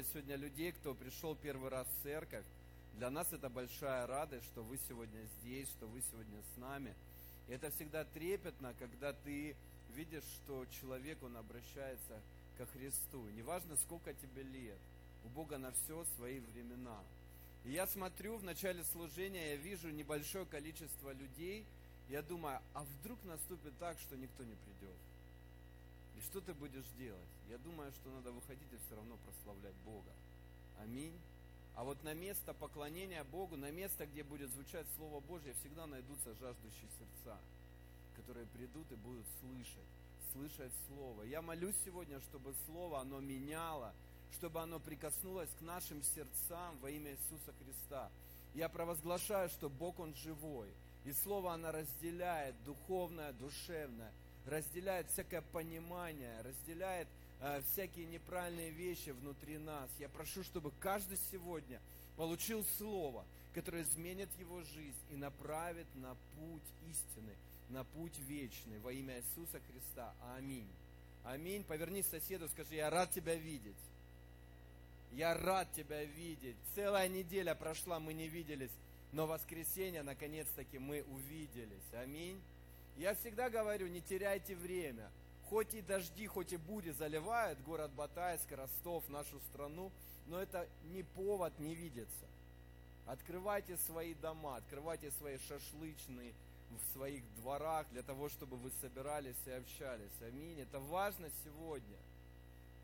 приветствовать сегодня людей, кто пришел первый раз в церковь. Для нас это большая радость, что вы сегодня здесь, что вы сегодня с нами. И это всегда трепетно, когда ты видишь, что человек, он обращается ко Христу. Неважно, сколько тебе лет, у Бога на все свои времена. И я смотрю в начале служения, я вижу небольшое количество людей, я думаю, а вдруг наступит так, что никто не придет? И что ты будешь делать? Я думаю, что надо выходить и все равно прославлять Бога. Аминь. А вот на место поклонения Богу, на место, где будет звучать Слово Божье, всегда найдутся жаждущие сердца, которые придут и будут слышать, слышать Слово. Я молюсь сегодня, чтобы Слово, оно меняло, чтобы оно прикоснулось к нашим сердцам во имя Иисуса Христа. Я провозглашаю, что Бог, Он живой. И Слово, оно разделяет духовное, душевное, разделяет всякое понимание, разделяет э, всякие неправильные вещи внутри нас. Я прошу, чтобы каждый сегодня получил Слово, которое изменит его жизнь и направит на путь истины, на путь вечный во имя Иисуса Христа. Аминь. Аминь. Повернись к соседу, скажи, я рад тебя видеть. Я рад тебя видеть. Целая неделя прошла, мы не виделись, но воскресенье, наконец-таки, мы увиделись. Аминь. Я всегда говорю, не теряйте время. Хоть и дожди, хоть и бури заливают город Батайск, Ростов, нашу страну, но это не повод не видеться. Открывайте свои дома, открывайте свои шашлычные в своих дворах для того, чтобы вы собирались и общались. Аминь. Это важно сегодня.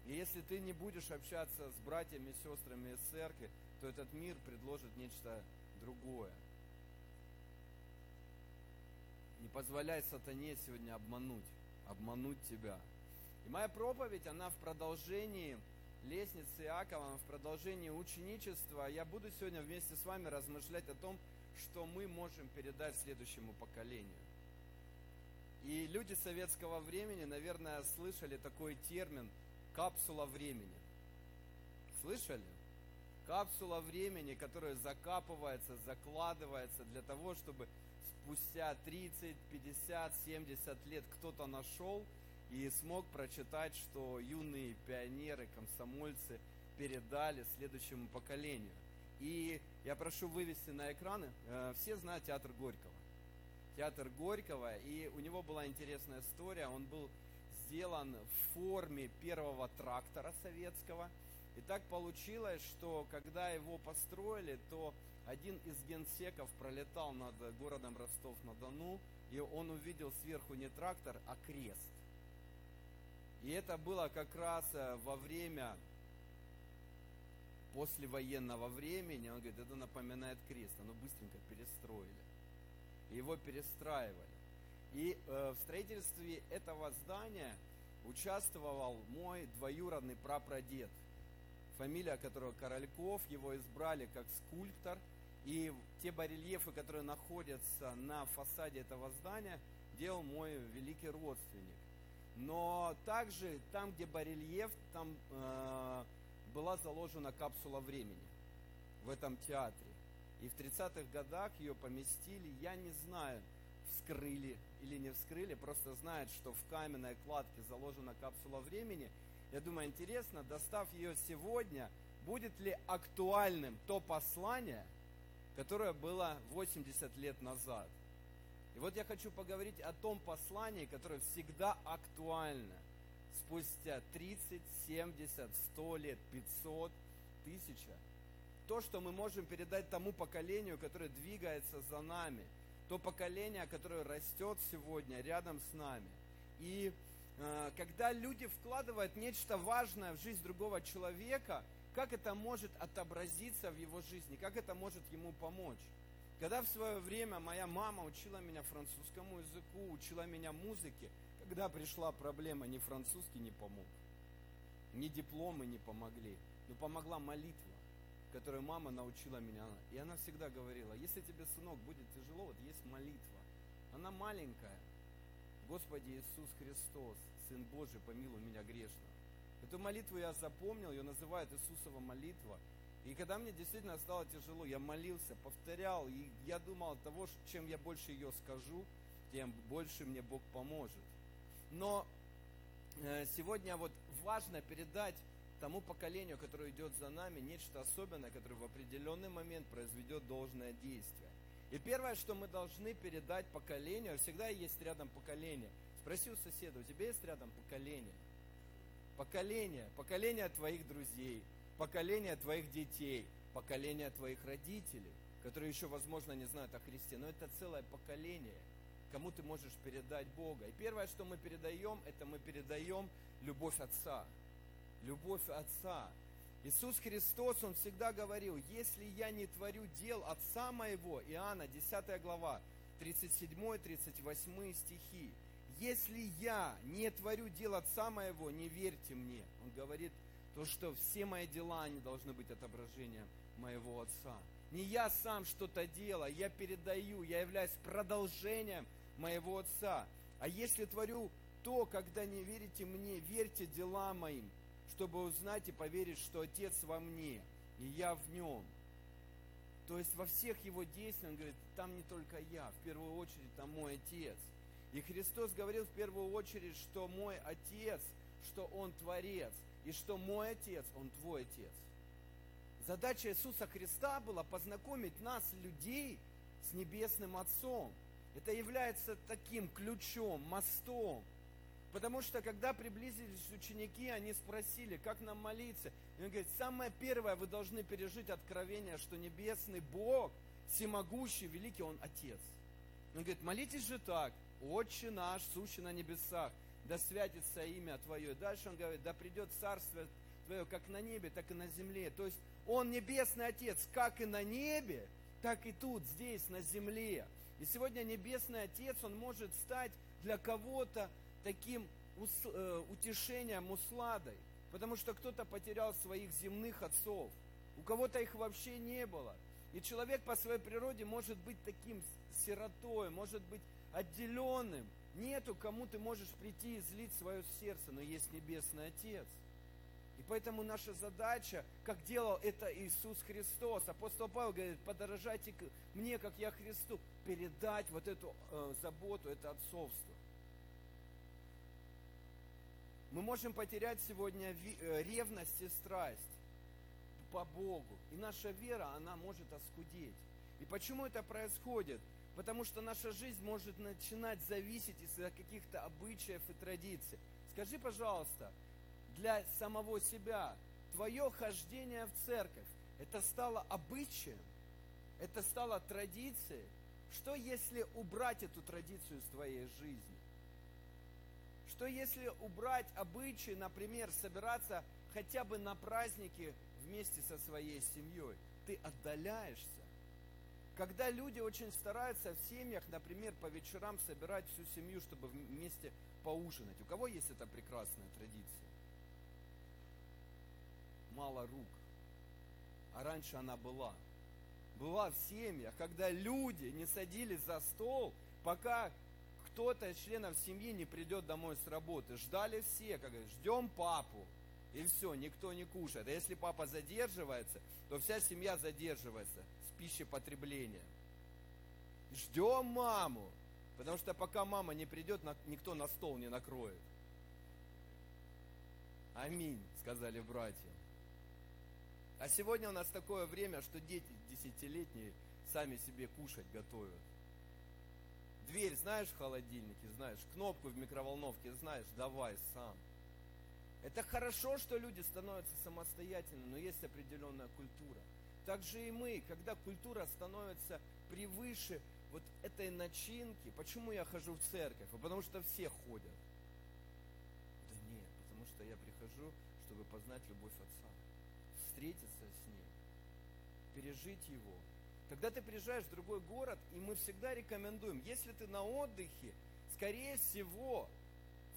И если ты не будешь общаться с братьями и сестрами из церкви, то этот мир предложит нечто другое. Не позволяй сатане сегодня обмануть, обмануть тебя. И моя проповедь, она в продолжении лестницы Иакова, в продолжении ученичества. Я буду сегодня вместе с вами размышлять о том, что мы можем передать следующему поколению. И люди советского времени, наверное, слышали такой термин «капсула времени». Слышали? Капсула времени, которая закапывается, закладывается для того, чтобы спустя 30, 50, 70 лет кто-то нашел и смог прочитать, что юные пионеры, комсомольцы передали следующему поколению. И я прошу вывести на экраны. Э, все знают театр Горького. Театр Горького. И у него была интересная история. Он был сделан в форме первого трактора советского. И так получилось, что когда его построили, то один из генсеков пролетал над городом Ростов-на-Дону, и он увидел сверху не трактор, а крест. И это было как раз э, во время послевоенного времени. Он говорит, это напоминает крест. Оно быстренько перестроили. Его перестраивали. И э, в строительстве этого здания участвовал мой двоюродный прапрадед, фамилия которого Корольков, его избрали как скульптор – и те барельефы, которые находятся на фасаде этого здания, делал мой великий родственник. Но также там, где барельеф, там э, была заложена капсула времени в этом театре. И в 30-х годах ее поместили, я не знаю, вскрыли или не вскрыли, просто знают, что в каменной кладке заложена капсула времени. Я думаю, интересно, достав ее сегодня, будет ли актуальным то послание – которое было 80 лет назад. И вот я хочу поговорить о том послании, которое всегда актуально. Спустя 30, 70, 100 лет, 500, 1000. То, что мы можем передать тому поколению, которое двигается за нами. То поколение, которое растет сегодня рядом с нами. И э, когда люди вкладывают нечто важное в жизнь другого человека – как это может отобразиться в его жизни, как это может ему помочь. Когда в свое время моя мама учила меня французскому языку, учила меня музыке, когда пришла проблема, ни французский не помог, ни дипломы не помогли, но помогла молитва, которую мама научила меня. И она всегда говорила, если тебе, сынок, будет тяжело, вот есть молитва. Она маленькая. Господи Иисус Христос, Сын Божий, помилуй меня грешного. Эту молитву я запомнил, ее называют Иисусова молитва. И когда мне действительно стало тяжело, я молился, повторял, и я думал от того, чем я больше ее скажу, тем больше мне Бог поможет. Но э, сегодня вот важно передать тому поколению, которое идет за нами, нечто особенное, которое в определенный момент произведет должное действие. И первое, что мы должны передать поколению, всегда есть рядом поколение. Спроси у соседа, у тебя есть рядом поколение? Поколение, поколение твоих друзей, поколение твоих детей, поколение твоих родителей, которые еще, возможно, не знают о Христе, но это целое поколение, кому ты можешь передать Бога. И первое, что мы передаем, это мы передаем любовь Отца. Любовь Отца. Иисус Христос, Он всегда говорил, если я не творю дел Отца моего, Иоанна, 10 глава, 37-38 стихи, если я не творю дел Отца моего, не верьте мне. Он говорит, то, что все мои дела, они должны быть отображением моего Отца. Не я сам что-то делаю, я передаю, я являюсь продолжением моего Отца. А если творю то, когда не верите мне, верьте делам моим, чтобы узнать и поверить, что Отец во мне, и я в нем. То есть во всех его действиях, он говорит, там не только я, в первую очередь там мой Отец. И Христос говорил в первую очередь, что мой Отец, что Он Творец, и что мой Отец, Он твой Отец. Задача Иисуса Христа была познакомить нас, людей, с Небесным Отцом. Это является таким ключом, мостом. Потому что, когда приблизились ученики, они спросили, как нам молиться. И он говорит, самое первое, вы должны пережить откровение, что Небесный Бог, всемогущий, великий, Он Отец. Он говорит, молитесь же так, Отче наш, сущий на небесах, да святится имя Твое. Дальше он говорит, да придет царство Твое как на небе, так и на земле. То есть Он небесный Отец, как и на небе, так и тут, здесь, на земле. И сегодня Небесный Отец, Он может стать для кого-то таким э, утешением, усладой. Потому что кто-то потерял своих земных отцов. У кого-то их вообще не было. И человек по своей природе может быть таким сиротой, может быть отделенным, Нету, кому ты можешь прийти и злить свое сердце, но есть Небесный Отец. И поэтому наша задача, как делал это Иисус Христос, апостол Павел говорит, подорожайте мне, как я Христу, передать вот эту э, заботу, это отцовство. Мы можем потерять сегодня э, ревность и страсть по Богу. И наша вера, она может оскудеть. И почему это происходит? Потому что наша жизнь может начинать зависеть из каких-то обычаев и традиций. Скажи, пожалуйста, для самого себя, твое хождение в церковь, это стало обычаем? Это стало традицией? Что если убрать эту традицию из твоей жизни? Что если убрать обычаи, например, собираться хотя бы на праздники вместе со своей семьей? Ты отдаляешься когда люди очень стараются в семьях, например, по вечерам собирать всю семью, чтобы вместе поужинать. У кого есть эта прекрасная традиция? Мало рук. А раньше она была. Была в семьях, когда люди не садились за стол, пока кто-то из членов семьи не придет домой с работы. Ждали все, как говорят, ждем папу. И все, никто не кушает. А если папа задерживается, то вся семья задерживается пищепотребления. Ждем маму, потому что пока мама не придет, никто на стол не накроет. Аминь, сказали братья. А сегодня у нас такое время, что дети десятилетние сами себе кушать готовят. Дверь знаешь в холодильнике, знаешь, кнопку в микроволновке знаешь, давай сам. Это хорошо, что люди становятся самостоятельными, но есть определенная культура – так же и мы, когда культура становится превыше вот этой начинки. Почему я хожу в церковь? А потому что все ходят. Да нет, потому что я прихожу, чтобы познать любовь Отца, встретиться с Ним, пережить Его. Когда ты приезжаешь в другой город, и мы всегда рекомендуем, если ты на отдыхе, скорее всего,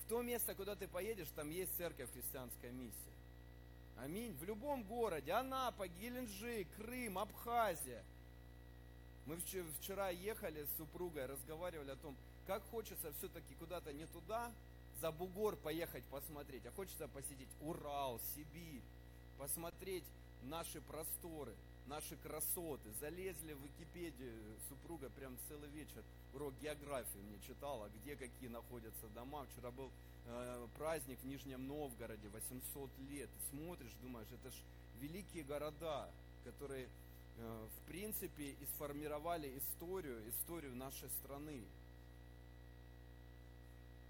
в то место, куда ты поедешь, там есть церковь христианская миссия. Аминь. В любом городе. Анапа, Геленджик, Крым, Абхазия. Мы вчера ехали с супругой, разговаривали о том, как хочется все-таки куда-то не туда, за бугор поехать посмотреть, а хочется посетить Урал, Сибирь, посмотреть наши просторы, наши красоты. Залезли в Википедию, супруга прям целый вечер урок географии мне читала, где какие находятся дома. Вчера был э, праздник в Нижнем Новгороде, 800 лет. Ты смотришь, думаешь, это ж великие города, которые, э, в принципе, и сформировали историю, историю нашей страны.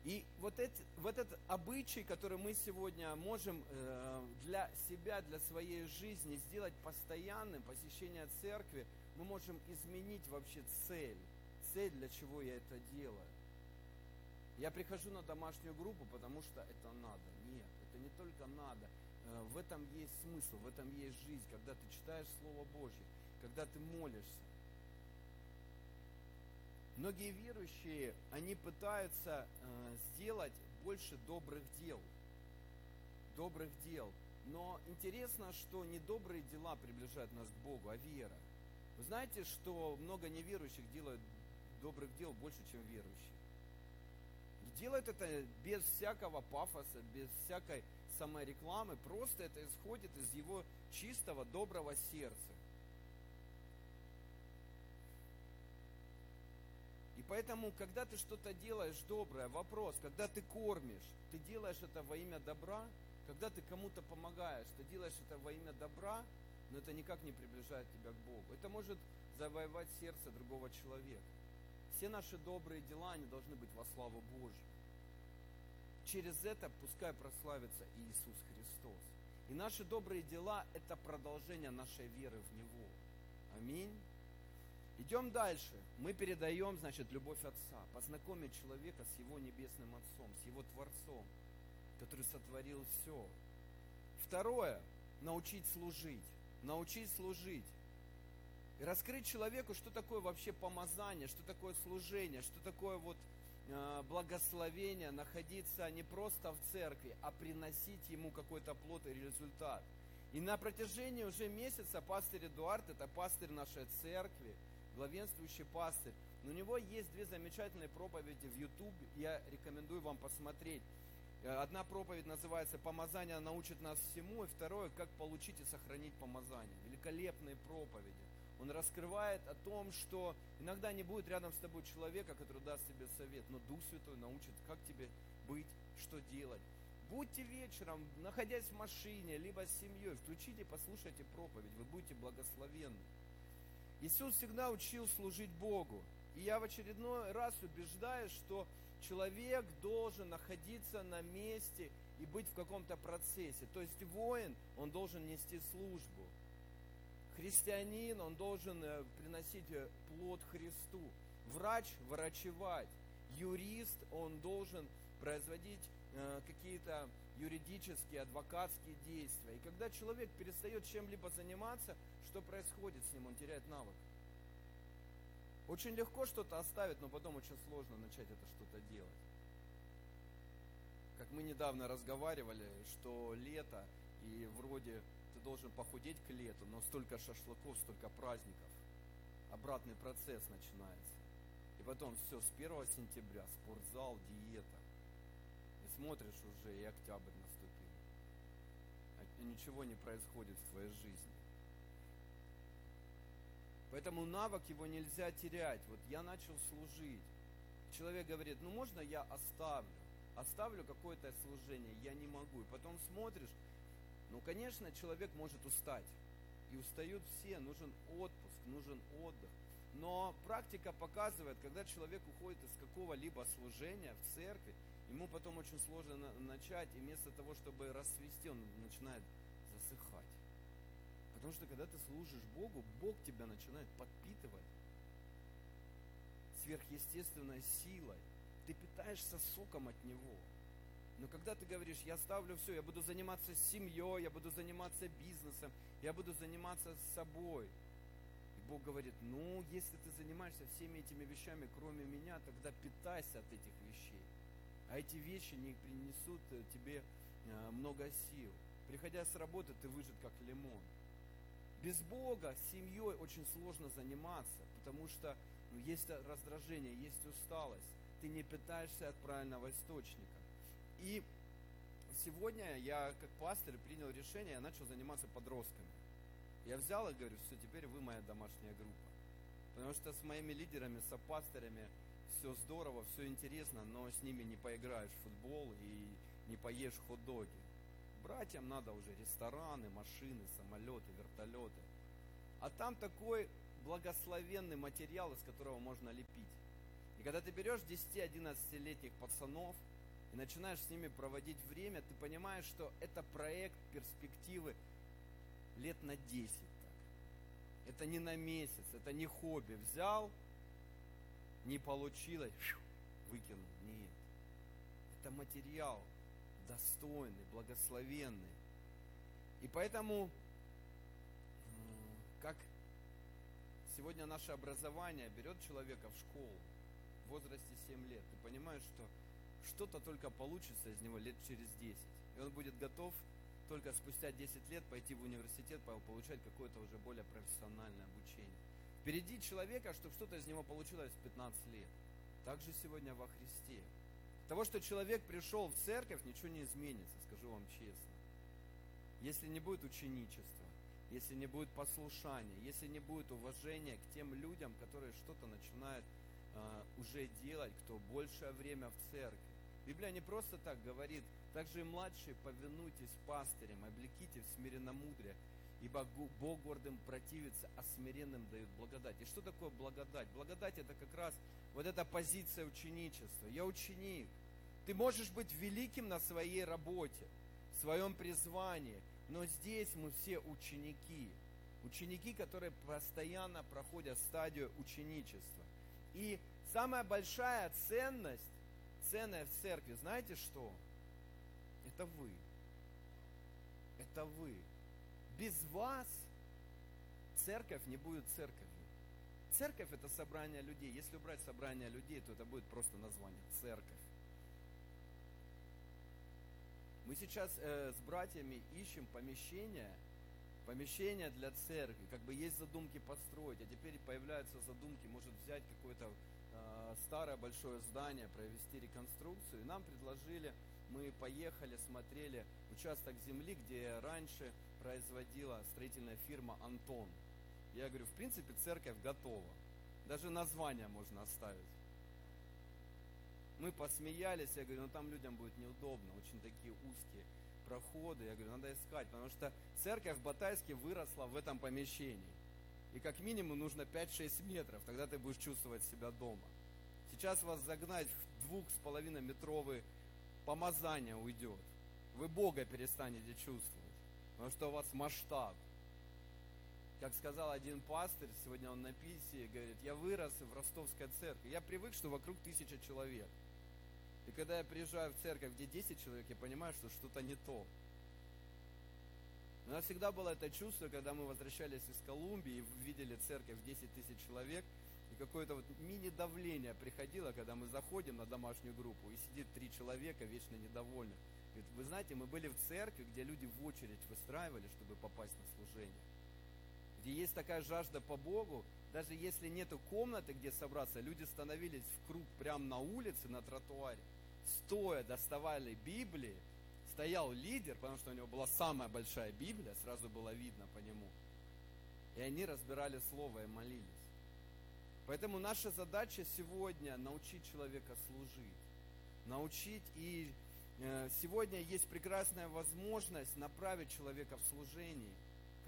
И вот, эти, вот этот обычай, который мы сегодня можем э, для себя, для своей жизни сделать постоянным, посещение церкви, мы можем изменить вообще цель. Цель, для чего я это делаю. Я прихожу на домашнюю группу, потому что это надо. Нет, это не только надо. Э, в этом есть смысл, в этом есть жизнь, когда ты читаешь Слово Божье, когда ты молишься. Многие верующие, они пытаются э, сделать больше добрых дел. Добрых дел. Но интересно, что не добрые дела приближают нас к Богу, а вера. Вы знаете, что много неверующих делают добрых дел больше, чем верующие. И делают это без всякого пафоса, без всякой саморекламы. Просто это исходит из его чистого, доброго сердца. поэтому, когда ты что-то делаешь доброе, вопрос, когда ты кормишь, ты делаешь это во имя добра, когда ты кому-то помогаешь, ты делаешь это во имя добра, но это никак не приближает тебя к Богу. Это может завоевать сердце другого человека. Все наши добрые дела, они должны быть во славу Божью. Через это пускай прославится Иисус Христос. И наши добрые дела – это продолжение нашей веры в Него. Аминь. Идем дальше. Мы передаем, значит, любовь Отца, познакомить человека с Его Небесным Отцом, с Его Творцом, который сотворил все. Второе, научить служить. Научить служить. И раскрыть человеку, что такое вообще помазание, что такое служение, что такое вот э, благословение, находиться не просто в церкви, а приносить ему какой-то плод и результат. И на протяжении уже месяца пастырь Эдуард, это пастырь нашей церкви, главенствующий пастырь. Но у него есть две замечательные проповеди в YouTube, я рекомендую вам посмотреть. Э, одна проповедь называется «Помазание научит нас всему», и второе «Как получить и сохранить помазание». Великолепные проповеди. Он раскрывает о том, что иногда не будет рядом с тобой человека, который даст тебе совет, но Дух Святой научит, как тебе быть, что делать. Будьте вечером, находясь в машине, либо с семьей, включите, послушайте проповедь, вы будете благословенны. Иисус всегда учил служить Богу. И я в очередной раз убеждаюсь, что человек должен находиться на месте и быть в каком-то процессе. То есть воин, он должен нести службу. Христианин, он должен э, приносить э, плод Христу. Врач – врачевать. Юрист, он должен производить э, какие-то юридические, адвокатские действия. И когда человек перестает чем-либо заниматься, что происходит с ним? Он теряет навык. Очень легко что-то оставить, но потом очень сложно начать это что-то делать. Как мы недавно разговаривали, что лето, и вроде ты должен похудеть к лету, но столько шашлыков, столько праздников. Обратный процесс начинается. И потом все, с 1 сентября спортзал, диета. И смотришь уже, и октябрь наступил. И ничего не происходит в твоей жизни. Поэтому навык его нельзя терять. Вот я начал служить. Человек говорит, ну можно я оставлю? Оставлю какое-то служение, я не могу. И потом смотришь, ну конечно человек может устать. И устают все, нужен отпуск, нужен отдых. Но практика показывает, когда человек уходит из какого-либо служения в церкви, ему потом очень сложно начать, и вместо того, чтобы расцвести, он начинает засыхать. Потому что когда ты служишь Богу, Бог тебя начинает подпитывать сверхъестественной силой. Ты питаешься соком от Него. Но когда ты говоришь, я ставлю все, я буду заниматься семьей, я буду заниматься бизнесом, я буду заниматься собой. И Бог говорит, ну, если ты занимаешься всеми этими вещами, кроме меня, тогда питайся от этих вещей. А эти вещи не принесут тебе э, много сил. Приходя с работы, ты выжат как лимон. Без Бога семьей очень сложно заниматься, потому что ну, есть раздражение, есть усталость. Ты не питаешься от правильного источника. И сегодня я как пастор принял решение, я начал заниматься подростками. Я взял и говорю, все, теперь вы моя домашняя группа. Потому что с моими лидерами, с пасторами все здорово, все интересно, но с ними не поиграешь в футбол и не поешь хот-доги. Братьям надо уже рестораны, машины, самолеты, вертолеты. А там такой благословенный материал, из которого можно лепить. И когда ты берешь 10-11-летних пацанов и начинаешь с ними проводить время, ты понимаешь, что это проект перспективы лет на 10. Так. Это не на месяц, это не хобби. Взял, не получилось, выкинул. Нет. Это материал достойный, благословенный. И поэтому, как сегодня наше образование берет человека в школу в возрасте 7 лет, ты понимаешь, что что-то только получится из него лет через 10. И он будет готов только спустя 10 лет пойти в университет, получать какое-то уже более профессиональное обучение. Впереди человека, чтобы что-то из него получилось в 15 лет. Так же сегодня во Христе. Того, что человек пришел в церковь, ничего не изменится, скажу вам честно. Если не будет ученичества, если не будет послушания, если не будет уважения к тем людям, которые что-то начинают уже делать, кто большее время в церкви. Библия не просто так говорит, также и младшие повинуйтесь пастырям, облеките в смиренномудрие, ибо Бог гордым противится, а смиренным дают благодать. И что такое благодать? Благодать это как раз вот эта позиция ученичества. Я ученик. Ты можешь быть великим на своей работе, в своем призвании, но здесь мы все ученики. Ученики, которые постоянно проходят стадию ученичества. И самая большая ценность, ценная в церкви, знаете что? Это вы. Это вы. Без вас церковь не будет церковью. Церковь это собрание людей. Если убрать собрание людей, то это будет просто название церковь. Мы сейчас э, с братьями ищем помещение, помещение для церкви. Как бы есть задумки построить, а теперь появляются задумки, может взять какое-то э, старое большое здание, провести реконструкцию. И нам предложили, мы поехали, смотрели участок земли, где раньше производила строительная фирма «Антон». Я говорю, в принципе, церковь готова. Даже название можно оставить. Мы посмеялись, я говорю, ну там людям будет неудобно, очень такие узкие проходы. Я говорю, надо искать, потому что церковь в Батайске выросла в этом помещении. И как минимум нужно 5-6 метров, тогда ты будешь чувствовать себя дома. Сейчас вас загнать в двух с половиной метровый помазание уйдет. Вы Бога перестанете чувствовать. Потому что у вас масштаб. Как сказал один пастырь, сегодня он на писе, говорит, я вырос в ростовской церкви. Я привык, что вокруг тысяча человек. И когда я приезжаю в церковь, где 10 человек, я понимаю, что что-то не то. У нас всегда было это чувство, когда мы возвращались из Колумбии и видели церковь в 10 тысяч человек, и какое-то вот мини-давление приходило, когда мы заходим на домашнюю группу, и сидит три человека вечно недовольны. Говорит, вы знаете, мы были в церкви, где люди в очередь выстраивали, чтобы попасть на служение. Где есть такая жажда по Богу, даже если нету комнаты, где собраться, люди становились в круг прямо на улице, на тротуаре, стоя доставали Библии, стоял лидер, потому что у него была самая большая Библия, сразу было видно по нему. И они разбирали Слово и молились. Поэтому наша задача сегодня научить человека служить. Научить и Э, сегодня есть прекрасная возможность направить человека в служение.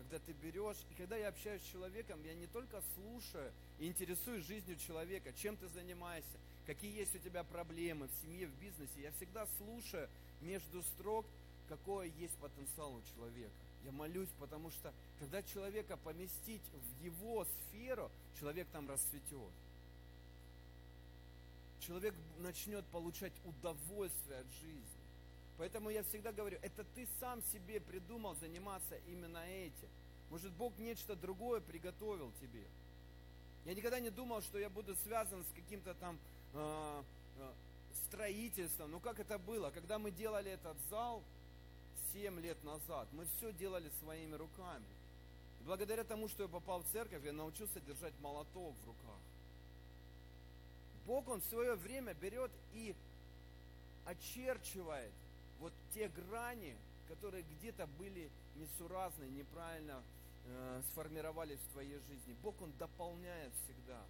Когда ты берешь, и когда я общаюсь с человеком, я не только слушаю и интересуюсь жизнью человека, чем ты занимаешься, какие есть у тебя проблемы в семье, в бизнесе. Я всегда слушаю между строк, какой есть потенциал у человека. Я молюсь, потому что когда человека поместить в его сферу, человек там расцветет. Человек начнет получать удовольствие от жизни. Поэтому я всегда говорю, это ты сам себе придумал заниматься именно этим. Может, Бог нечто другое приготовил тебе. Я никогда не думал, что я буду связан с каким-то там э, э, строительством. Ну как это было? Когда мы делали этот зал 7 лет назад, мы все делали своими руками. И благодаря тому, что я попал в церковь, я научился держать молоток в руках. Бог, Он в свое время берет и очерчивает вот те грани, которые где-то были несуразны, неправильно э, сформировались в твоей жизни. Бог, Он дополняет всегда.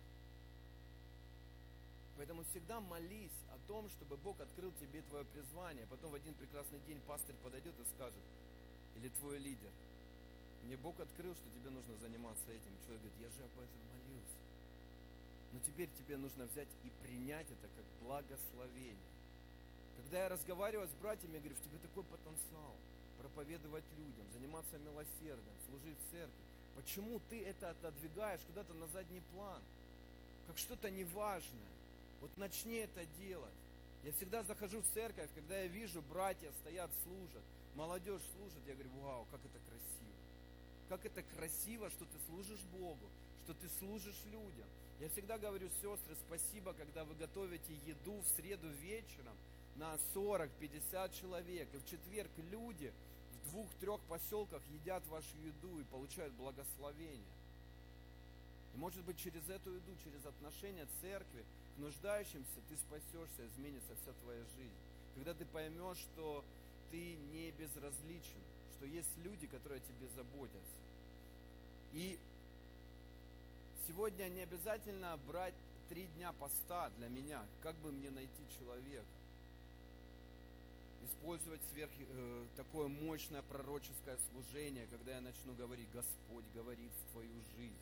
Поэтому всегда молись о том, чтобы Бог открыл тебе твое призвание. Потом в один прекрасный день пастырь подойдет и скажет, или твой лидер, мне Бог открыл, что тебе нужно заниматься этим. Человек говорит, я же об этом молился. Но теперь тебе нужно взять и принять это как благословение. Когда я разговариваю с братьями, я говорю, в тебе такой потенциал проповедовать людям, заниматься милосердием, служить в церкви. Почему ты это отодвигаешь куда-то на задний план? Как что-то неважное. Вот начни это делать. Я всегда захожу в церковь, когда я вижу, братья стоят, служат, молодежь служит, я говорю, вау, как это красиво. Как это красиво, что ты служишь Богу, что ты служишь людям. Я всегда говорю, сестры, спасибо, когда вы готовите еду в среду вечером на 40-50 человек. И в четверг люди в двух-трех поселках едят вашу еду и получают благословение. И может быть через эту еду, через отношения церкви к нуждающимся ты спасешься, изменится вся твоя жизнь. Когда ты поймешь, что ты не безразличен, что есть люди, которые о тебе заботятся. И Сегодня не обязательно брать три дня поста для меня. Как бы мне найти человека? Использовать сверх э, такое мощное пророческое служение, когда я начну говорить, Господь говорит в твою жизнь.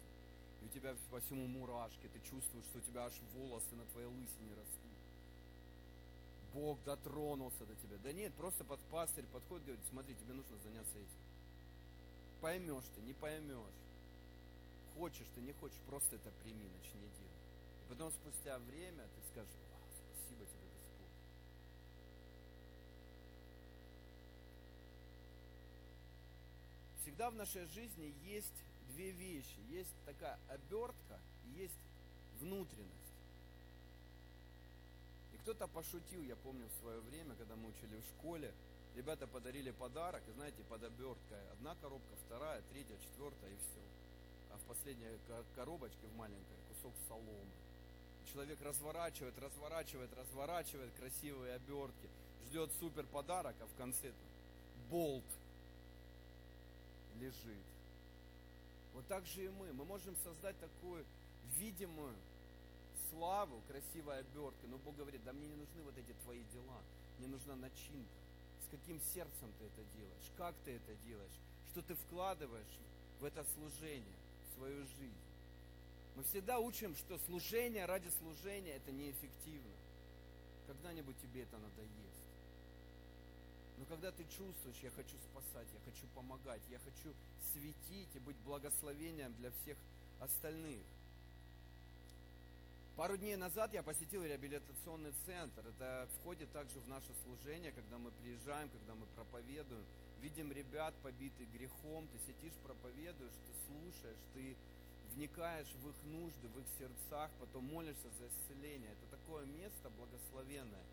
И у тебя по всему мурашки, ты чувствуешь, что у тебя аж волосы на твоей лысине растут. Бог дотронулся до тебя. Да нет, просто под пастырь подходит, говорит, смотри, тебе нужно заняться этим. Поймешь ты, не поймешь хочешь, ты не хочешь, просто это прими, начни делать. И потом спустя время ты скажешь, Вау, спасибо тебе, Господь. Всегда в нашей жизни есть две вещи. Есть такая обертка и есть внутренность. И кто-то пошутил, я помню в свое время, когда мы учили в школе, ребята подарили подарок, и знаете, под оберткой одна коробка, вторая, третья, четвертая, и все а в последней коробочке, в маленькой, кусок соломы. Человек разворачивает, разворачивает, разворачивает красивые обертки, ждет супер подарок, а в конце болт лежит. Вот так же и мы. Мы можем создать такую видимую славу, красивой оберткой. Но Бог говорит, да мне не нужны вот эти твои дела. Мне нужна начинка. С каким сердцем ты это делаешь? Как ты это делаешь? Что ты вкладываешь в это служение? свою жизнь. Мы всегда учим, что служение ради служения это неэффективно. Когда-нибудь тебе это надоест. Но когда ты чувствуешь, я хочу спасать, я хочу помогать, я хочу светить и быть благословением для всех остальных. Пару дней назад я посетил реабилитационный центр. Это входит также в наше служение, когда мы приезжаем, когда мы проповедуем видим ребят, побитых грехом, ты сидишь, проповедуешь, ты слушаешь, ты вникаешь в их нужды, в их сердцах, потом молишься за исцеление. Это такое место благословенное.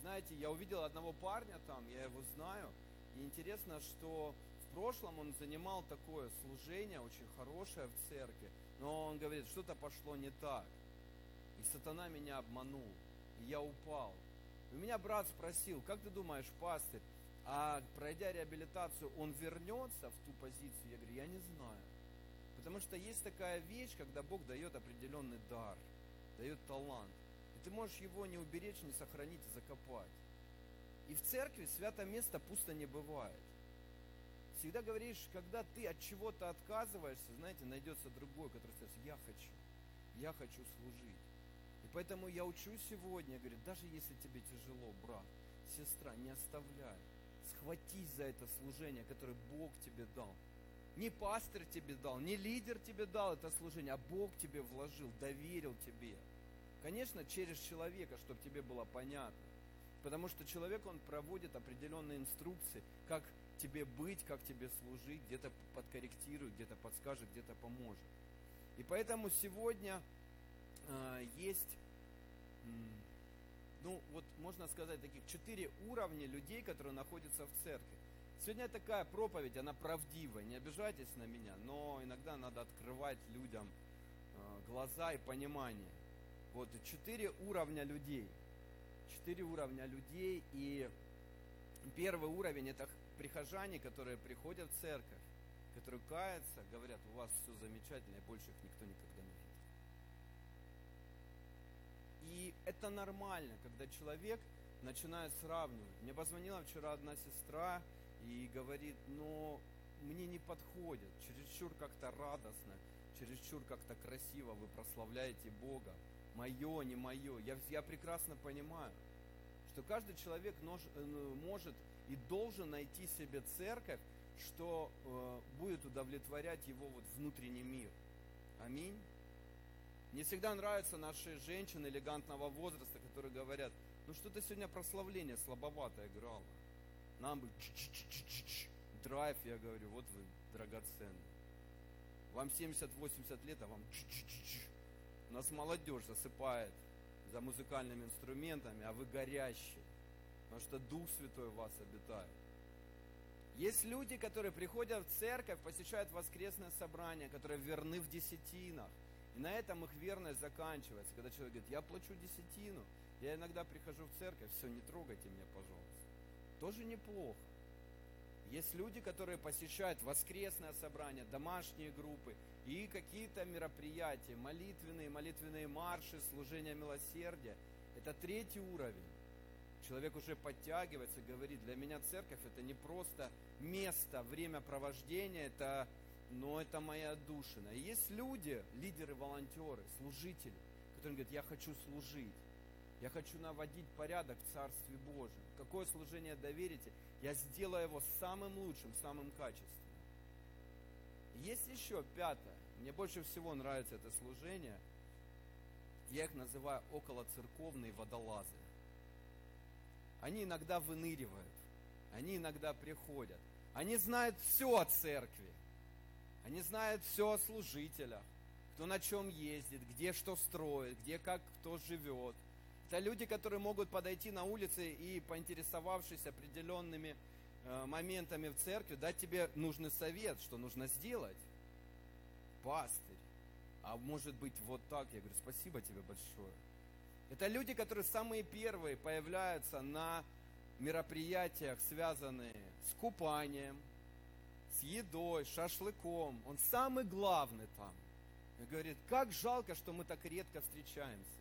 Знаете, я увидел одного парня там, я его знаю, и интересно, что в прошлом он занимал такое служение, очень хорошее в церкви, но он говорит, что-то пошло не так. И сатана меня обманул, и я упал. И у меня брат спросил, как ты думаешь, пастырь, а пройдя реабилитацию, он вернется в ту позицию? Я говорю, я не знаю. Потому что есть такая вещь, когда Бог дает определенный дар, дает талант. И ты можешь его не уберечь, не сохранить и закопать. И в церкви святое место пусто не бывает. Всегда говоришь, когда ты от чего-то отказываешься, знаете, найдется другой, который скажет, я хочу, я хочу служить. И поэтому я учу сегодня, говорю, даже если тебе тяжело, брат, сестра, не оставляй схватись за это служение, которое Бог тебе дал. Не пастор тебе дал, не лидер тебе дал это служение, а Бог тебе вложил, доверил тебе. Конечно, через человека, чтобы тебе было понятно. Потому что человек, он проводит определенные инструкции, как тебе быть, как тебе служить, где-то подкорректирует, где-то подскажет, где-то поможет. И поэтому сегодня э, есть ну вот можно сказать, таких четыре уровня людей, которые находятся в церкви. Сегодня такая проповедь, она правдивая, не обижайтесь на меня, но иногда надо открывать людям э, глаза и понимание. Вот четыре уровня людей. Четыре уровня людей, и первый уровень это прихожане, которые приходят в церковь, которые каются, говорят, у вас все замечательно, и больше их никто никогда не видел. И это нормально, когда человек начинает сравнивать. Мне позвонила вчера одна сестра и говорит, но мне не подходит, чересчур как-то радостно, чересчур как-то красиво вы прославляете Бога. Мое, не мое. Я, я прекрасно понимаю, что каждый человек нож, э, может и должен найти себе церковь, что э, будет удовлетворять его вот внутренний мир. Аминь. Мне всегда нравятся наши женщины элегантного возраста, которые говорят, ну что ты сегодня прославление слабовато играла. Нам бы драйв, я говорю, вот вы драгоценный. Вам 70-80 лет, а вам у нас молодежь засыпает за музыкальными инструментами, а вы горящие, потому что Дух Святой в вас обитает. Есть люди, которые приходят в церковь, посещают воскресное собрание, которые верны в десятинах. И на этом их верность заканчивается. Когда человек говорит, я плачу десятину, я иногда прихожу в церковь, все, не трогайте меня, пожалуйста. Тоже неплохо. Есть люди, которые посещают воскресное собрание, домашние группы и какие-то мероприятия, молитвенные, молитвенные марши, служения милосердия. Это третий уровень. Человек уже подтягивается, говорит, для меня церковь это не просто место, время провождения, это, но это моя душина. И есть люди, лидеры, волонтеры, служители, которые говорят, я хочу служить. Я хочу наводить порядок в Царстве Божьем. Какое служение доверите? Я сделаю его самым лучшим, самым качественным. Есть еще пятое. Мне больше всего нравится это служение. Я их называю околоцерковные водолазы. Они иногда выныривают. Они иногда приходят. Они знают все о церкви. Они знают все о служителях. Кто на чем ездит, где что строит, где как кто живет – это люди, которые могут подойти на улице и, поинтересовавшись определенными э, моментами в церкви, дать тебе нужный совет, что нужно сделать. Пастырь. А может быть вот так. Я говорю, спасибо тебе большое. Это люди, которые самые первые появляются на мероприятиях, связанные с купанием, с едой, шашлыком. Он самый главный там. И говорит, как жалко, что мы так редко встречаемся.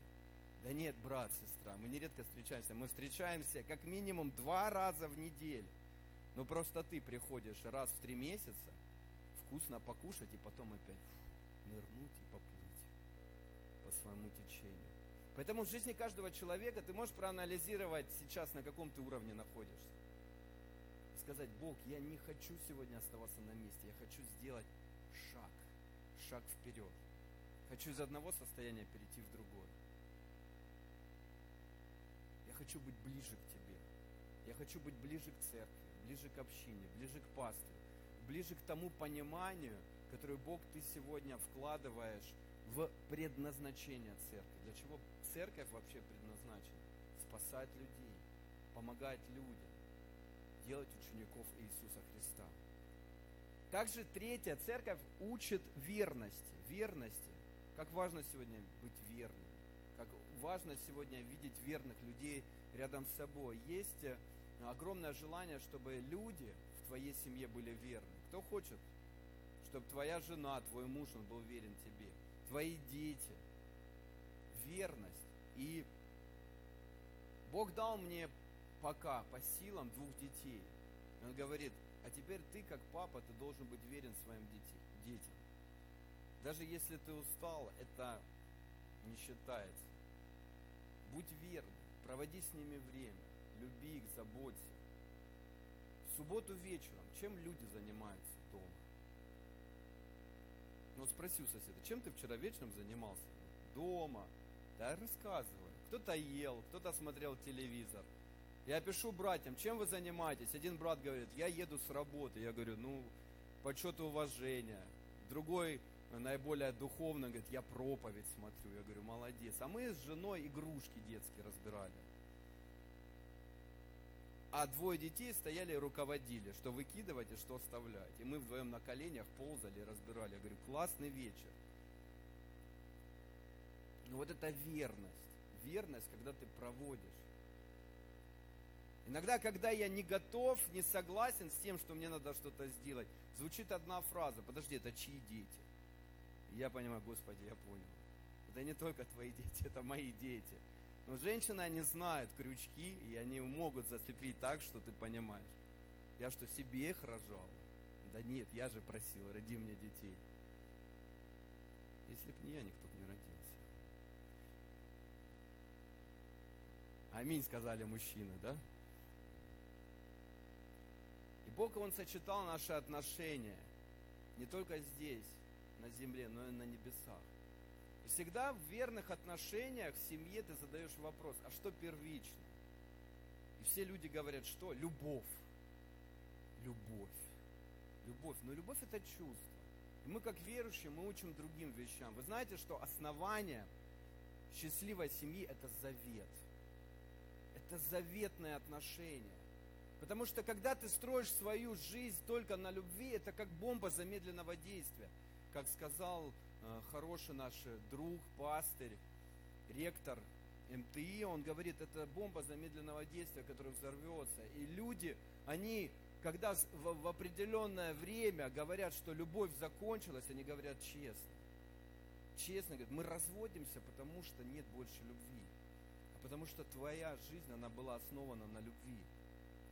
Да нет, брат, сестра, мы нередко встречаемся. Мы встречаемся как минимум два раза в неделю. Но просто ты приходишь раз в три месяца, вкусно покушать и потом опять нырнуть и поплыть по своему течению. Поэтому в жизни каждого человека ты можешь проанализировать сейчас, на каком ты уровне находишься. И сказать, Бог, я не хочу сегодня оставаться на месте, я хочу сделать шаг, шаг вперед. Хочу из одного состояния перейти в другое хочу быть ближе к Тебе. Я хочу быть ближе к церкви, ближе к общине, ближе к пастырю, ближе к тому пониманию, которое Бог ты сегодня вкладываешь в предназначение церкви. Для чего церковь вообще предназначена? Спасать людей, помогать людям, делать учеников Иисуса Христа. Также третья церковь учит верности. Верности. Как важно сегодня быть верным. Как важно сегодня видеть верных людей рядом с собой. Есть э, огромное желание, чтобы люди в твоей семье были верны. Кто хочет, чтобы твоя жена, твой муж, он был верен тебе, твои дети. Верность. И Бог дал мне пока по силам двух детей. Он говорит, а теперь ты, как папа, ты должен быть верен своим детям. Даже если ты устал, это не считается. Будь верным. Проводи с ними время, люби их, заботься. В субботу вечером чем люди занимаются дома? Ну вот спроси у соседа, чем ты вчера вечером занимался? Дома. Да, рассказывай. Кто-то ел, кто-то смотрел телевизор. Я пишу братьям, чем вы занимаетесь? Один брат говорит, я еду с работы. Я говорю, ну, почет и уважения. Другой наиболее духовно, говорит, я проповедь смотрю. Я говорю, молодец. А мы с женой игрушки детские разбирали. А двое детей стояли и руководили, что выкидывать и что оставлять. И мы вдвоем на коленях ползали и разбирали. Я говорю, классный вечер. Но вот это верность. Верность, когда ты проводишь. Иногда, когда я не готов, не согласен с тем, что мне надо что-то сделать, звучит одна фраза. Подожди, это чьи дети? Я понимаю, Господи, я понял. Это не только твои дети, это мои дети. Но женщины, они знают крючки, и они могут зацепить так, что ты понимаешь. Я что, себе их рожал? Да нет, я же просил, роди мне детей. Если бы не я, никто бы не родился. Аминь, сказали мужчины, да? И Бог, Он сочетал наши отношения не только здесь, на земле, но и на небесах. Всегда в верных отношениях в семье ты задаешь вопрос, а что первично? И все люди говорят, что? Любовь. Любовь. Любовь. Но любовь это чувство. И мы как верующие, мы учим другим вещам. Вы знаете, что основание счастливой семьи это завет. Это заветные отношения. Потому что когда ты строишь свою жизнь только на любви, это как бомба замедленного действия. Как сказал э, хороший наш друг, пастырь, ректор МТИ, он говорит, это бомба замедленного действия, которая взорвется. И люди, они, когда в, определенное время говорят, что любовь закончилась, они говорят честно. Честно говорят, мы разводимся, потому что нет больше любви. А потому что твоя жизнь, она была основана на любви.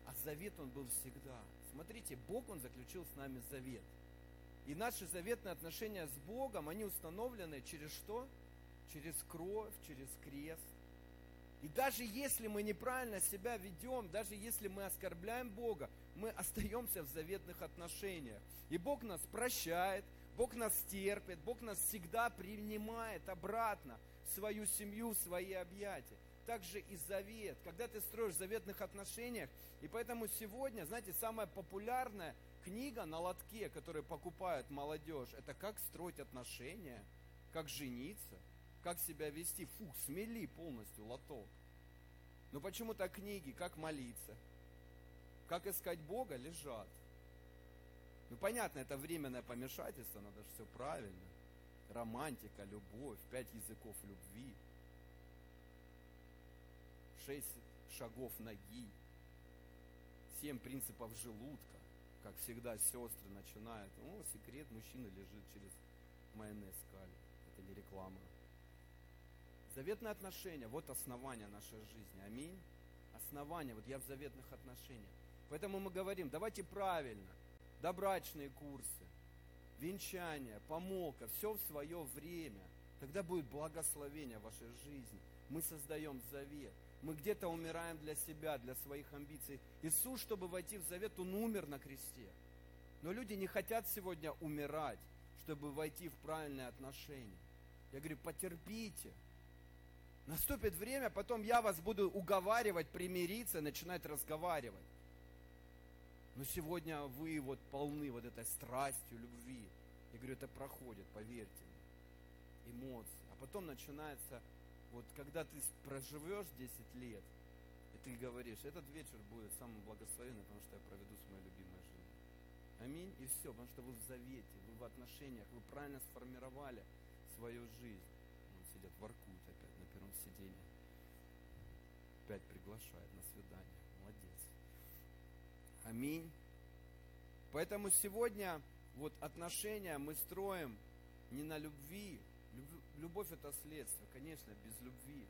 А завет он был всегда. Смотрите, Бог он заключил с нами завет. И наши заветные отношения с Богом, они установлены через что? Через кровь, через крест. И даже если мы неправильно себя ведем, даже если мы оскорбляем Бога, мы остаемся в заветных отношениях. И Бог нас прощает, Бог нас терпит, Бог нас всегда принимает обратно в свою семью, в свои объятия также и завет, когда ты строишь в заветных отношениях. И поэтому сегодня, знаете, самая популярная книга на лотке, которую покупают молодежь, это как строить отношения, как жениться, как себя вести. Фух, смели полностью лоток. Но почему-то книги, как молиться, как искать Бога, лежат. Ну, понятно, это временное помешательство, надо же все правильно. Романтика, любовь, пять языков любви – шесть шагов ноги, семь принципов желудка, как всегда сестры начинают. О, секрет мужчины лежит через майонез кали. Это не реклама. Заветные отношения, вот основание нашей жизни. Аминь. Основание, вот я в заветных отношениях. Поэтому мы говорим, давайте правильно, добрачные курсы, венчание, помолка, все в свое время. Тогда будет благословение в вашей жизни. Мы создаем завет. Мы где-то умираем для себя, для своих амбиций. Иисус, чтобы войти в завет, Он умер на кресте. Но люди не хотят сегодня умирать, чтобы войти в правильные отношения. Я говорю, потерпите. Наступит время, потом я вас буду уговаривать, примириться, начинать разговаривать. Но сегодня вы вот полны вот этой страстью, любви. Я говорю, это проходит, поверьте мне. Эмоции. А потом начинается вот когда ты проживешь 10 лет, и ты говоришь, этот вечер будет самым благословенным, потому что я проведу с моей любимой женой. Аминь. И все, потому что вы в завете, вы в отношениях, вы правильно сформировали свою жизнь. Вон сидят, воркуют опять на первом сиденье. Опять приглашают на свидание. Молодец. Аминь. Поэтому сегодня вот отношения мы строим не на любви, Любовь это следствие, конечно, без любви.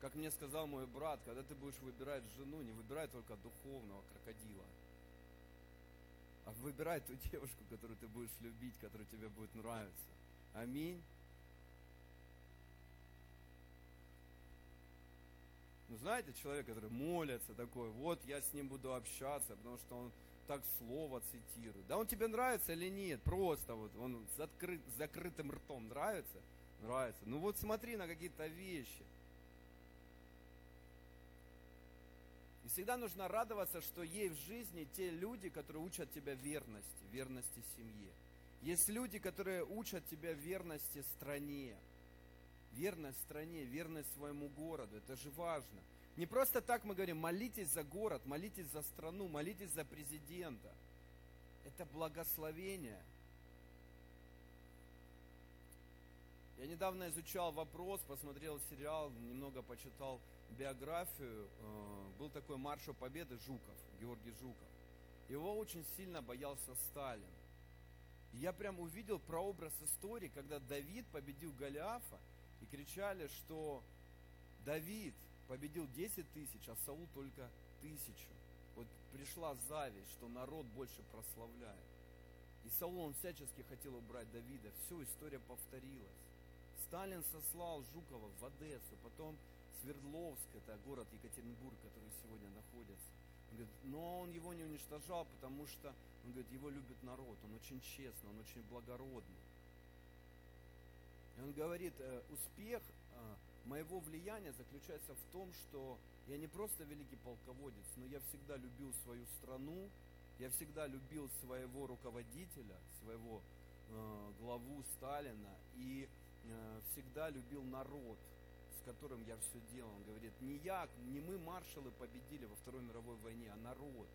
Как мне сказал мой брат, когда ты будешь выбирать жену, не выбирай только духовного крокодила, а выбирай ту девушку, которую ты будешь любить, которая тебе будет нравиться. Аминь. Ну, знаете, человек, который молится такой, вот я с ним буду общаться, потому что он так слово цитирует. Да он тебе нравится или нет? Просто вот он с, открыт, с закрытым ртом нравится – нравится. Ну вот смотри на какие-то вещи. И всегда нужно радоваться, что есть в жизни те люди, которые учат тебя верности, верности семье. Есть люди, которые учат тебя верности стране. Верность стране, верность своему городу. Это же важно. Не просто так мы говорим, молитесь за город, молитесь за страну, молитесь за президента. Это благословение – Я недавно изучал вопрос, посмотрел сериал, немного почитал биографию. Э, был такой маршал Победы Жуков, Георгий Жуков. Его очень сильно боялся Сталин. Я прям увидел прообраз истории, когда Давид победил Голиафа, и кричали, что Давид, победил 10 тысяч, а Саул только тысячу. Вот пришла зависть, что народ больше прославляет. И Саул, он всячески хотел убрать Давида. Все, история повторилась. Сталин сослал Жукова в Одессу, потом Свердловск, это город Екатеринбург, который сегодня находится. Он говорит, но он его не уничтожал, потому что, он говорит, его любит народ, он очень честный, он очень благородный. И он говорит, «Э, успех э, моего влияния заключается в том, что я не просто великий полководец, но я всегда любил свою страну, я всегда любил своего руководителя, своего э, главу Сталина и э, всегда любил народ, с которым я все делал. Он говорит, не я, не мы маршалы победили во Второй мировой войне, а народ.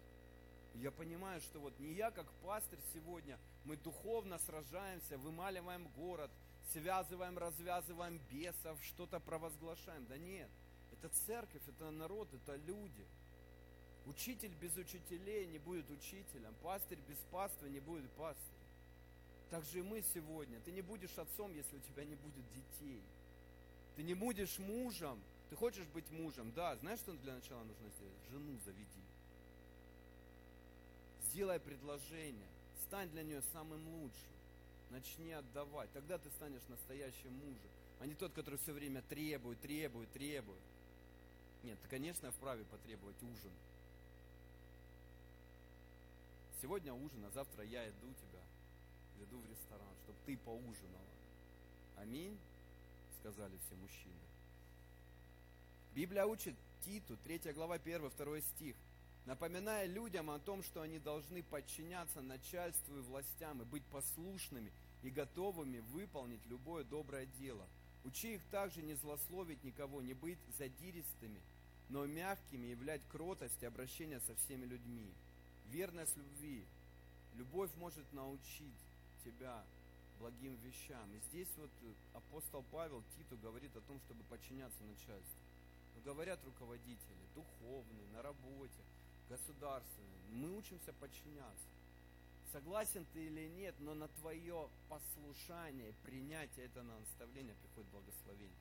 Я понимаю, что вот не я как пастырь сегодня, мы духовно сражаемся, вымаливаем город, связываем, развязываем бесов, что-то провозглашаем. Да нет, это церковь, это народ, это люди. Учитель без учителей не будет учителем, пастырь без паства не будет пастырем. Так же и мы сегодня. Ты не будешь отцом, если у тебя не будет детей. Ты не будешь мужем. Ты хочешь быть мужем? Да, знаешь, что для начала нужно сделать? Жену заведи. Сделай предложение. Стань для нее самым лучшим. Начни отдавать. Тогда ты станешь настоящим мужем, а не тот, который все время требует, требует, требует. Нет, ты, конечно, вправе потребовать ужин. Сегодня ужин, а завтра я иду тебя, веду в ресторан, чтобы ты поужинала. Аминь, сказали все мужчины. Библия учит Титу, 3 глава, 1, 2 стих, напоминая людям о том, что они должны подчиняться начальству и властям и быть послушными и готовыми выполнить любое доброе дело. Учи их также не злословить никого, не быть задиристыми, но мягкими, являть кротость и обращение со всеми людьми. Верность любви. Любовь может научить тебя благим вещам. И здесь вот апостол Павел Титу говорит о том, чтобы подчиняться начальству. Говорят руководители, духовные, на работе, государственные, мы учимся подчиняться. Согласен ты или нет, но на твое послушание, принятие этого наставления приходит благословение.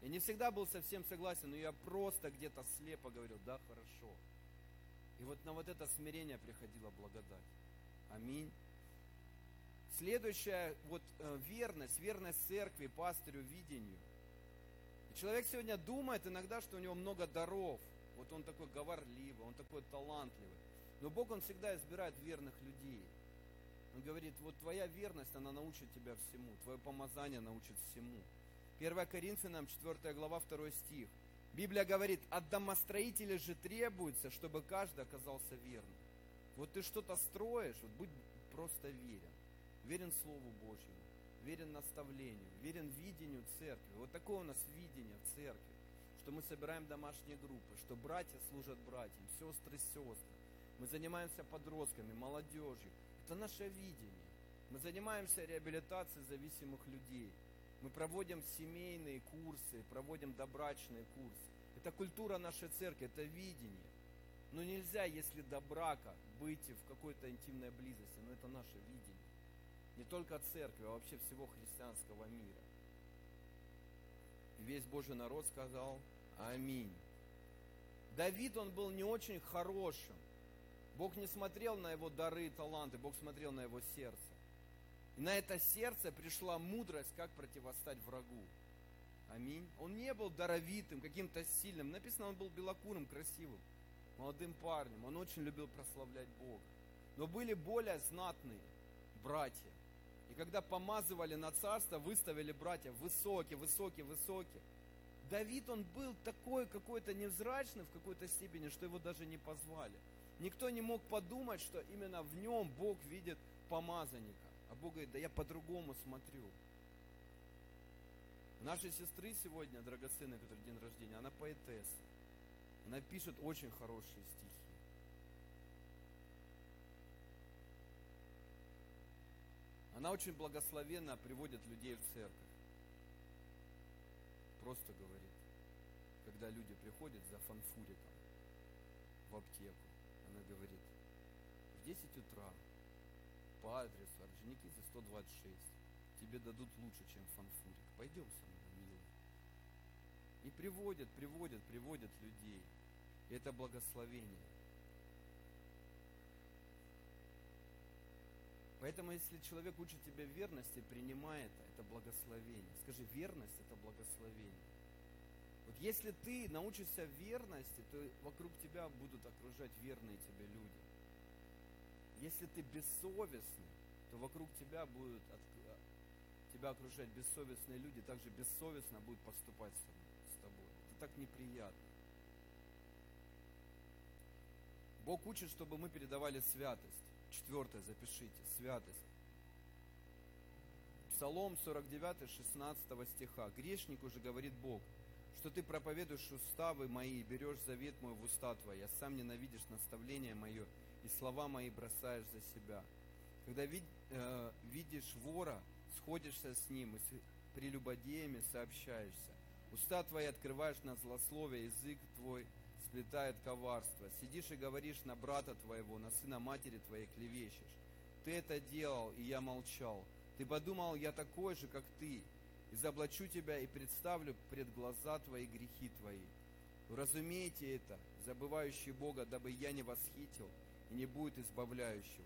Я не всегда был совсем согласен, но я просто где-то слепо говорил, да, хорошо. И вот на вот это смирение приходила благодать. Аминь. Следующая вот э, верность, верность церкви, пастырю, видению. И человек сегодня думает иногда, что у него много даров. Вот он такой говорливый, он такой талантливый. Но Бог, Он всегда избирает верных людей. Он говорит, вот твоя верность, она научит тебя всему. Твое помазание научит всему. 1 Коринфянам 4 глава 2 стих. Библия говорит, от домостроителя же требуется, чтобы каждый оказался верным. Вот ты что-то строишь, вот будь просто верен. Верен Слову Божьему, верен наставлению, верен видению церкви. Вот такое у нас видение в церкви, что мы собираем домашние группы, что братья служат братьям, сестры сестры. Мы занимаемся подростками, молодежью. Это наше видение. Мы занимаемся реабилитацией зависимых людей. Мы проводим семейные курсы, проводим добрачные курсы. Это культура нашей церкви, это видение. Но нельзя, если до брака, быть в какой-то интимной близости. Но это наше видение. Не только церкви, а вообще всего христианского мира. Весь Божий народ сказал Аминь. Давид, он был не очень хорошим. Бог не смотрел на его дары и таланты, Бог смотрел на его сердце. И на это сердце пришла мудрость, как противостать врагу. Аминь. Он не был даровитым, каким-то сильным. Написано, он был белокурым, красивым, молодым парнем. Он очень любил прославлять Бога. Но были более знатные братья. И когда помазывали на царство, выставили братья высокие, высокие, высокие. Давид, он был такой какой-то невзрачный в какой-то степени, что его даже не позвали. Никто не мог подумать, что именно в нем Бог видит помазанника. А Бог говорит, да я по-другому смотрю. Нашей сестры сегодня, драгоценной, который день рождения, она поэтесса. Она пишет очень хорошие стихи. Она очень благословенно приводит людей в церковь. Просто говорит, когда люди приходят за фанфуриком в аптеку, она говорит, в 10 утра по адресу Орджоникидзе 126 тебе дадут лучше, чем фанфурик. Пойдем со мной, милый. И приводят, приводят, приводят людей. И это благословение. Поэтому, если человек учит тебя верности, принимай это, это благословение. Скажи, верность – это благословение. Вот если ты научишься верности, то вокруг тебя будут окружать верные тебе люди. Если ты бессовестный, то вокруг тебя будут тебя окружать бессовестные люди, также бессовестно будут поступать с тобой. Это так неприятно. Бог учит, чтобы мы передавали святость. Четвертое, запишите, святость. Псалом 49, 16 стиха. Грешник уже говорит Бог, что ты проповедуешь уставы мои, берешь завет мой в уста твои, а сам ненавидишь наставление мое, и слова мои бросаешь за себя. Когда вид, э, видишь вора, сходишься с ним, и с прелюбодеями сообщаешься. Уста твои открываешь на злословие, язык твой сплетает коварство. Сидишь и говоришь на брата твоего, на сына матери твоей клевещешь. Ты это делал, и я молчал. Ты подумал, я такой же, как ты, и заблачу тебя и представлю пред глаза твои грехи твои. Разумейте это, забывающий Бога, дабы я не восхитил и не будет избавляющего.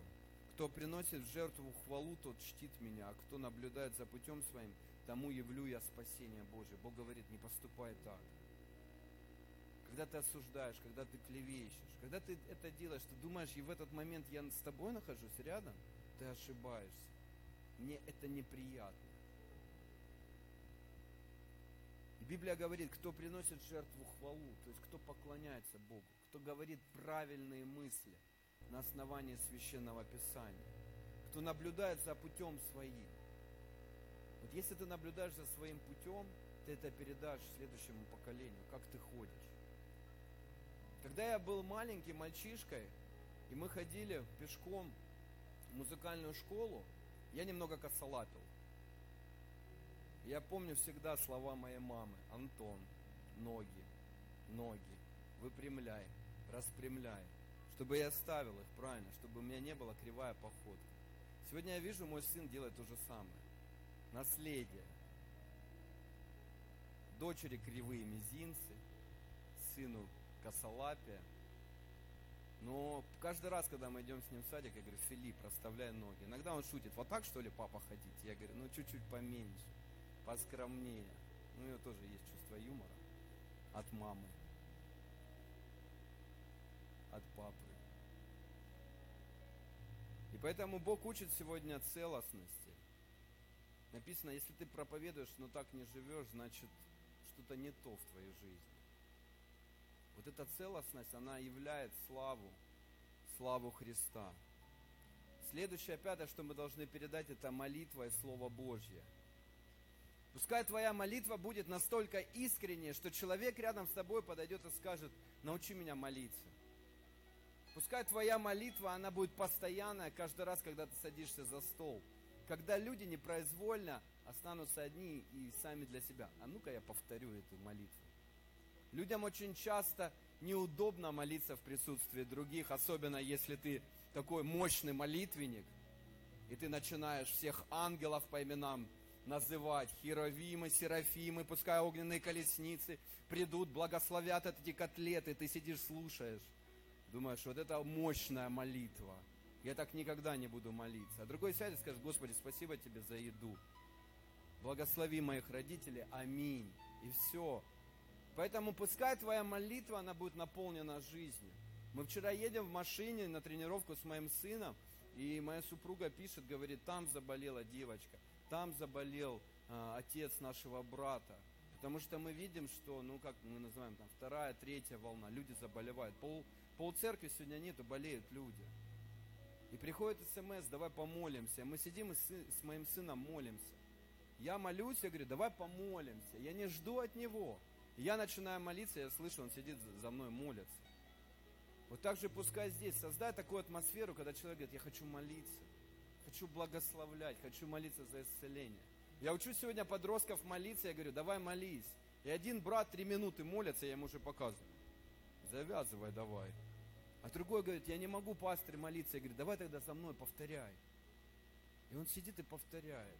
Кто приносит в жертву хвалу, тот чтит меня, а кто наблюдает за путем своим, тому явлю я спасение Божие. Бог говорит, не поступай так когда ты осуждаешь, когда ты клевещешь, когда ты это делаешь, ты думаешь, и в этот момент я с тобой нахожусь рядом, ты ошибаешься. Мне это неприятно. Библия говорит, кто приносит жертву хвалу, то есть кто поклоняется Богу, кто говорит правильные мысли на основании священного писания, кто наблюдает за путем своим. Вот если ты наблюдаешь за своим путем, ты это передашь следующему поколению, как ты ходишь. Когда я был маленьким мальчишкой, и мы ходили пешком в музыкальную школу, я немного косолапил. Я помню всегда слова моей мамы. Антон, ноги, ноги, выпрямляй, распрямляй. Чтобы я ставил их правильно, чтобы у меня не была кривая походка. Сегодня я вижу, мой сын делает то же самое. Наследие. Дочери кривые мизинцы, сыну косолапие. Но каждый раз, когда мы идем с ним в садик, я говорю, Филипп, расставляй ноги. Иногда он шутит, вот так что ли, папа, ходить? Я говорю, ну чуть-чуть поменьше, поскромнее. Ну, у него тоже есть чувство юмора от мамы, от папы. И поэтому Бог учит сегодня целостности. Написано, если ты проповедуешь, но так не живешь, значит, что-то не то в твоей жизни. Вот эта целостность, она являет славу, славу Христа. Следующее, пятое, что мы должны передать, это молитва и Слово Божье. Пускай твоя молитва будет настолько искренней, что человек рядом с тобой подойдет и скажет, научи меня молиться. Пускай твоя молитва, она будет постоянная каждый раз, когда ты садишься за стол. Когда люди непроизвольно останутся одни и сами для себя. А ну-ка я повторю эту молитву. Людям очень часто неудобно молиться в присутствии других, особенно если ты такой мощный молитвенник, и ты начинаешь всех ангелов по именам называть, херовимы, серафимы, пускай огненные колесницы придут, благословят эти котлеты, ты сидишь, слушаешь, думаешь, вот это мощная молитва, я так никогда не буду молиться. А другой сядет и скажет, Господи, спасибо тебе за еду, благослови моих родителей, аминь, и все, Поэтому пускай твоя молитва, она будет наполнена жизнью. Мы вчера едем в машине на тренировку с моим сыном, и моя супруга пишет, говорит, там заболела девочка, там заболел э, отец нашего брата. Потому что мы видим, что, ну как мы называем, там вторая, третья волна, люди заболевают. Пол, пол церкви сегодня нету, болеют люди. И приходит смс, давай помолимся. Мы сидим и с, с моим сыном молимся. Я молюсь, я говорю, давай помолимся. Я не жду от него я начинаю молиться, я слышу, он сидит за мной, молится. Вот так же пускай здесь создай такую атмосферу, когда человек говорит, я хочу молиться, хочу благословлять, хочу молиться за исцеление. Я учу сегодня подростков молиться, я говорю, давай молись. И один брат три минуты молится, я ему уже показываю. Завязывай давай. А другой говорит, я не могу, пастырь, молиться. Я говорю, давай тогда за мной повторяй. И он сидит и повторяет.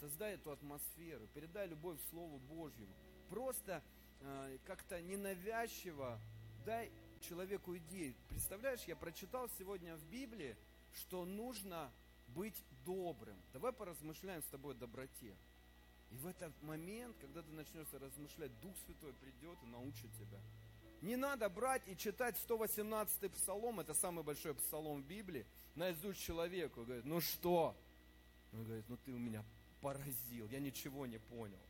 Создай эту атмосферу, передай любовь Слову Божьему просто э, как-то ненавязчиво дай человеку идею. Представляешь, я прочитал сегодня в Библии, что нужно быть добрым. Давай поразмышляем с тобой о доброте. И в этот момент, когда ты начнешь размышлять, Дух Святой придет и научит тебя. Не надо брать и читать 118-й псалом, это самый большой псалом в Библии, наизусть человеку. Говорит, ну что? Он говорит, ну ты у меня поразил, я ничего не понял.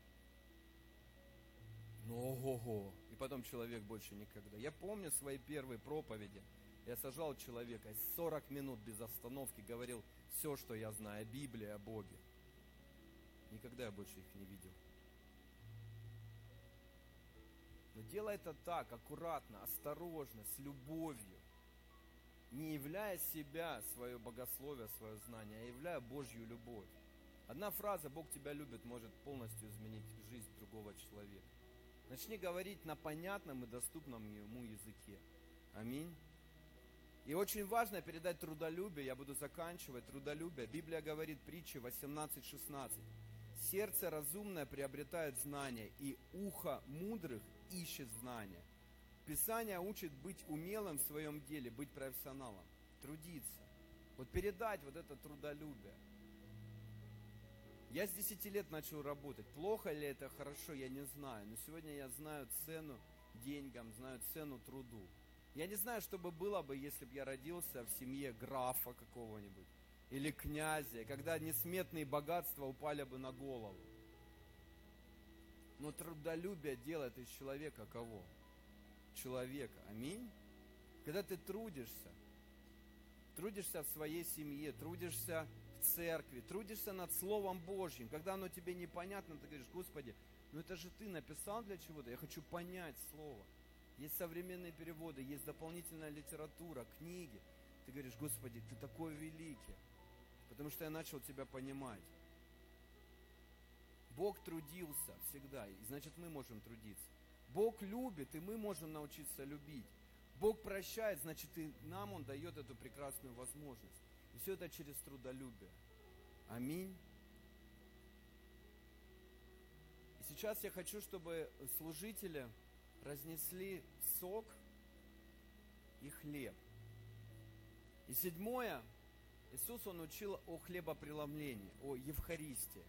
Ну ого-го. И потом человек больше никогда. Я помню свои первые проповеди. Я сажал человека, 40 минут без остановки говорил все, что я знаю о Библии, о Боге. Никогда я больше их не видел. Но делай это так, аккуратно, осторожно, с любовью. Не являя себя, свое богословие, свое знание, а являя Божью любовь. Одна фраза «Бог тебя любит» может полностью изменить жизнь другого человека. Начни говорить на понятном и доступном ему языке. Аминь. И очень важно передать трудолюбие, я буду заканчивать, трудолюбие. Библия говорит притчи 18.16. Сердце разумное приобретает знания, и ухо мудрых ищет знания. Писание учит быть умелым в своем деле, быть профессионалом, трудиться. Вот передать вот это трудолюбие. Я с 10 лет начал работать. Плохо ли это, хорошо, я не знаю. Но сегодня я знаю цену деньгам, знаю цену труду. Я не знаю, что бы было бы, если бы я родился в семье графа какого-нибудь или князя, когда несметные богатства упали бы на голову. Но трудолюбие делает из человека кого? Человека. Аминь. Когда ты трудишься, трудишься в своей семье, трудишься церкви, трудишься над Словом Божьим, когда оно тебе непонятно, ты говоришь, Господи, ну это же ты написал для чего-то, я хочу понять Слово. Есть современные переводы, есть дополнительная литература, книги. Ты говоришь, Господи, ты такой великий, потому что я начал тебя понимать. Бог трудился всегда, и значит мы можем трудиться. Бог любит, и мы можем научиться любить. Бог прощает, значит и нам Он дает эту прекрасную возможность. И все это через трудолюбие. Аминь. И сейчас я хочу, чтобы служители разнесли сок и хлеб. И седьмое, Иисус, Он учил о хлебопреломлении, о Евхаристии.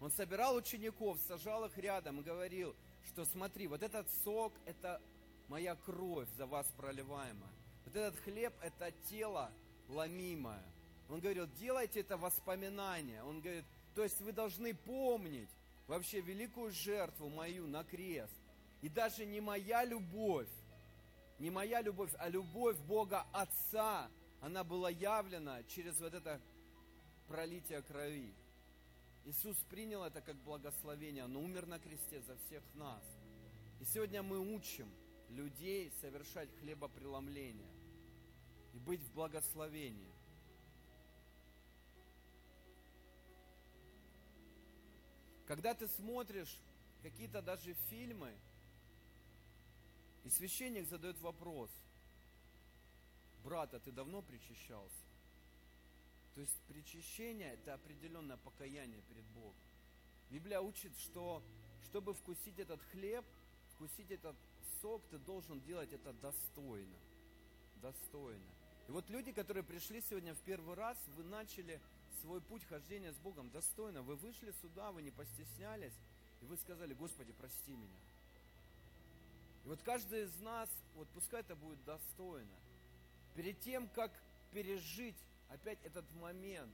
Он собирал учеников, сажал их рядом и говорил, что смотри, вот этот сок – это моя кровь за вас проливаемая. Вот этот хлеб – это тело ломимое. Он говорил, делайте это воспоминание. Он говорит, то есть вы должны помнить вообще великую жертву мою на крест. И даже не моя любовь, не моя любовь, а любовь Бога Отца, она была явлена через вот это пролитие крови. Иисус принял это как благословение, Он умер на кресте за всех нас. И сегодня мы учим людей совершать хлебопреломление и быть в благословении. Когда ты смотришь какие-то даже фильмы, и священник задает вопрос, брат, а ты давно причащался? То есть причащение – это определенное покаяние перед Богом. Библия учит, что чтобы вкусить этот хлеб, вкусить этот сок, ты должен делать это достойно. Достойно. И вот люди, которые пришли сегодня в первый раз, вы начали свой путь хождения с Богом достойно. Вы вышли сюда, вы не постеснялись, и вы сказали, Господи, прости меня. И вот каждый из нас, вот пускай это будет достойно. Перед тем, как пережить опять этот момент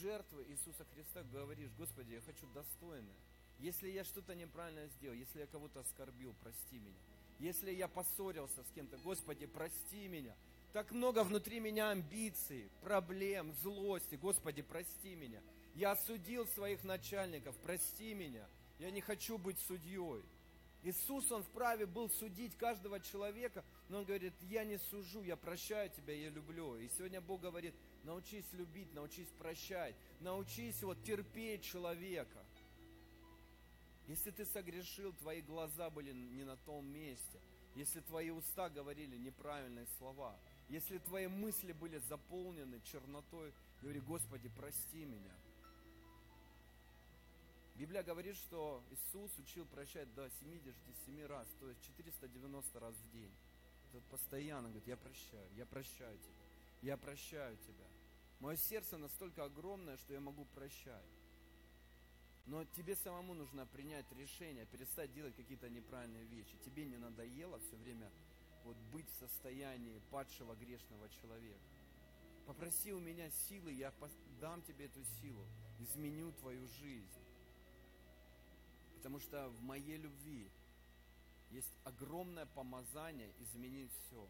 жертвы Иисуса Христа, говоришь, Господи, я хочу достойно. Если я что-то неправильно сделал, если я кого-то оскорбил, прости меня. Если я поссорился с кем-то, Господи, прости меня. Так много внутри меня амбиций, проблем, злости. Господи, прости меня. Я осудил своих начальников, прости меня. Я не хочу быть судьей. Иисус, Он вправе был судить каждого человека, но Он говорит, я не сужу, я прощаю тебя, я люблю. И сегодня Бог говорит, научись любить, научись прощать, научись вот терпеть человека. Если ты согрешил, твои глаза были не на том месте, если твои уста говорили неправильные слова, если твои мысли были заполнены чернотой, говори, Господи, прости меня. Библия говорит, что Иисус учил прощать до 77 раз, то есть 490 раз в день. Тот постоянно говорит, я прощаю, я прощаю тебя, я прощаю тебя. Мое сердце настолько огромное, что я могу прощать. Но тебе самому нужно принять решение, перестать делать какие-то неправильные вещи. Тебе не надоело все время вот быть в состоянии падшего грешного человека. Попроси у меня силы, я дам тебе эту силу, изменю твою жизнь. Потому что в моей любви есть огромное помазание изменить все.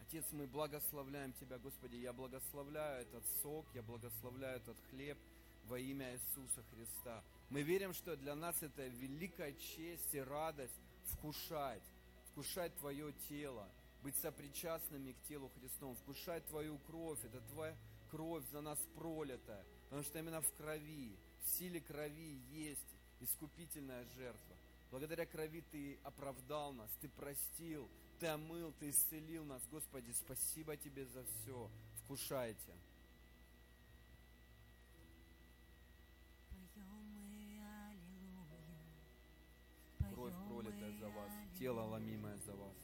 Отец, мы благословляем Тебя, Господи, я благословляю этот сок, я благословляю этот хлеб во имя Иисуса Христа. Мы верим, что для нас это великая честь и радость вкушать, вкушать Твое тело, быть сопричастными к телу Христову, вкушать Твою кровь, это Твоя кровь за нас пролитая, потому что именно в крови, в силе крови есть искупительная жертва. Благодаря крови Ты оправдал нас, Ты простил, Ты омыл, Ты исцелил нас. Господи, спасибо Тебе за все. Вкушайте. Тело ломимое за вас.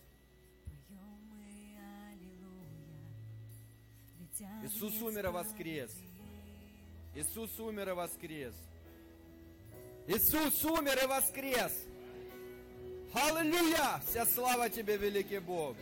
Иисус умер и воскрес. Иисус умер и воскрес. Иисус умер и воскрес. Аллилуйя! Вся слава тебе, великий Бог.